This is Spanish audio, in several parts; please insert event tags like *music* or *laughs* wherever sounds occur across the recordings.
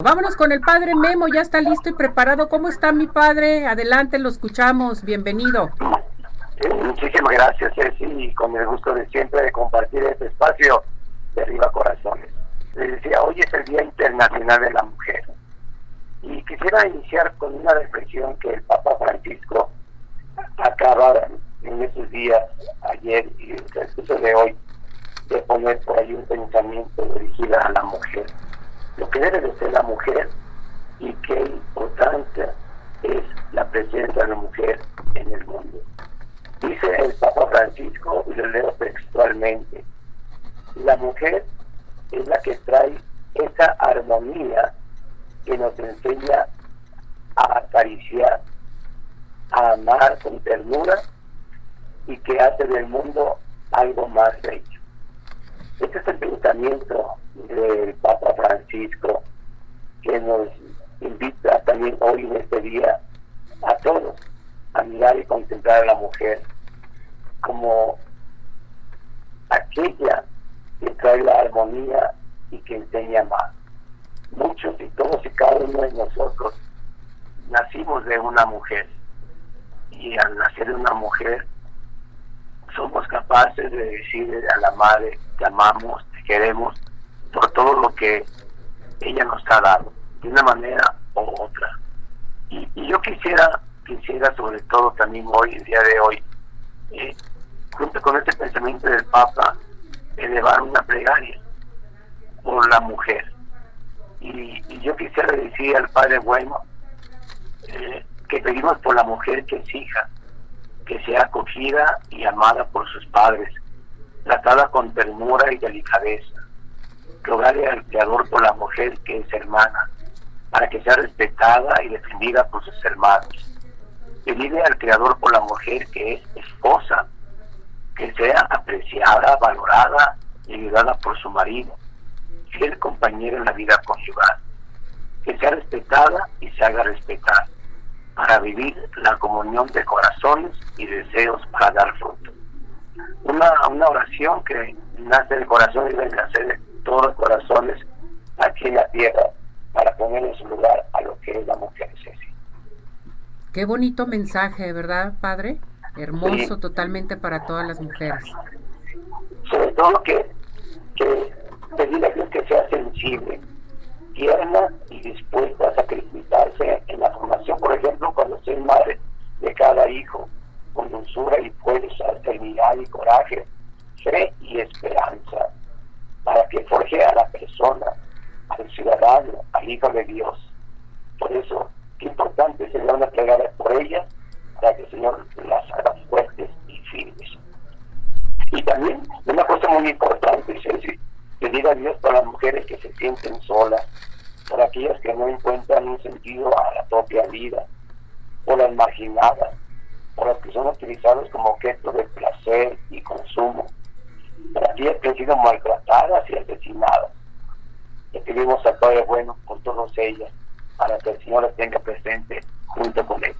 Vámonos con el padre Memo, ya está listo y preparado. ¿Cómo está mi padre? Adelante, lo escuchamos. Bienvenido. Muchísimas gracias, Ceci, y con el gusto de siempre de compartir este espacio de Arriba Corazones. Les decía, hoy es el Día Internacional de la Mujer. Y quisiera iniciar con una reflexión que el Papa Francisco acaba en esos días, ayer y el de hoy, de poner por ahí un pensamiento dirigido a la mujer lo que debe de ser la mujer y qué importancia es la presencia de la mujer en el mundo. Dice el Papa Francisco, y lo leo textualmente, la mujer es la que trae esa armonía que nos enseña a acariciar, a amar con ternura y que hace del mundo algo más bello. Este es el pensamiento del Papa Francisco que nos invita también hoy en este día a todos a mirar y contemplar a la mujer como aquella que trae la armonía y que enseña más. Muchos y todos y cada uno de nosotros nacimos de una mujer y al nacer de una mujer somos capaces de decirle a la madre te amamos, te queremos todo lo que ella nos ha dado, de una manera u otra. Y, yo quisiera, quisiera sobre todo también hoy, el día de hoy, eh, junto con este pensamiento del Papa, elevar una plegaria por la mujer. Y, yo quisiera decir al Padre Bueno eh, que pedimos por la mujer que es hija, que sea acogida y amada por sus padres, tratada con ternura y delicadeza. Rogarle al Creador por la mujer que es hermana, para que sea respetada y defendida por sus hermanos. Pedirle al Creador por la mujer que es esposa, que sea apreciada, valorada y ayudada por su marido, fiel compañero en la vida conyugal, que sea respetada y se haga respetar para vivir la comunión de corazones y deseos para dar fruto. Una, una oración que nace del corazón y debe nacer todos los corazones aquí en la tierra para poner en su lugar a lo que es la mujer Ceci. Qué bonito mensaje, ¿verdad, padre? Hermoso totalmente para todas las mujeres. Sobre todo que, que pedir a Dios que sea sensible, tierna y dispuesta a sacrificarse en la formación, por ejemplo, cuando soy madre de cada hijo, con dulzura y fuerza, serenidad y coraje, fe y esperanza, para que forje a la persona, al ciudadano, al hijo de Dios. Por eso, qué importante sería una plegada por ella, para que el Señor las haga fuertes y firmes. Y también, una cosa muy importante, es decir, pedir a Dios por las mujeres que se sienten solas, por aquellas que no encuentran un sentido a la propia vida, por las marginadas, por las que son utilizadas como objeto de placer y consumo, aquellas que han sido maltratadas y asesinadas. Le pedimos al Padre Bueno por todas ellas, para que el Señor las tenga presente junto con Él.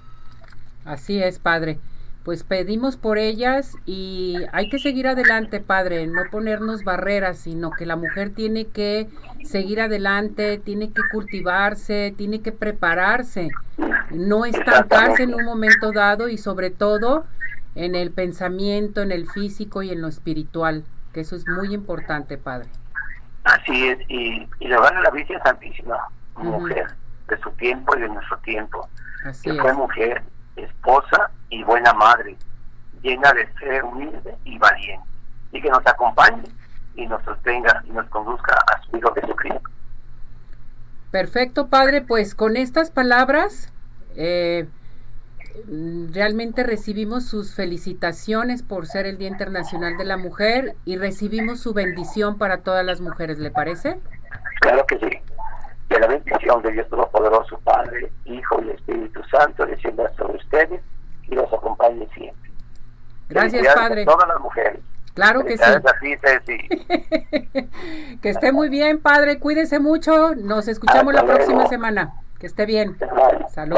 Así es, Padre pues pedimos por ellas y hay que seguir adelante, padre, no ponernos barreras, sino que la mujer tiene que seguir adelante, tiene que cultivarse, tiene que prepararse, no estancarse en un momento dado y sobre todo en el pensamiento, en el físico y en lo espiritual, que eso es muy importante, padre. Así es, y, y le van a la Virgen Santísima, mujer, de su tiempo y de nuestro tiempo. Así que fue mujer esposa y buena madre, llena de ser humilde y valiente, y que nos acompañe y nos sostenga y nos conduzca a su Hijo Jesucristo. Perfecto, Padre, pues con estas palabras eh, realmente recibimos sus felicitaciones por ser el Día Internacional de la Mujer y recibimos su bendición para todas las mujeres, ¿le parece? Claro que sí que la bendición de Dios Todopoderoso, Padre, Hijo y Espíritu Santo descienda sobre ustedes y los acompañe siempre. Gracias, Padre. todas las mujeres. Claro que sí. *laughs* que esté muy bien, Padre. Cuídese mucho. Nos escuchamos la próxima semana. Que esté bien. Saludos.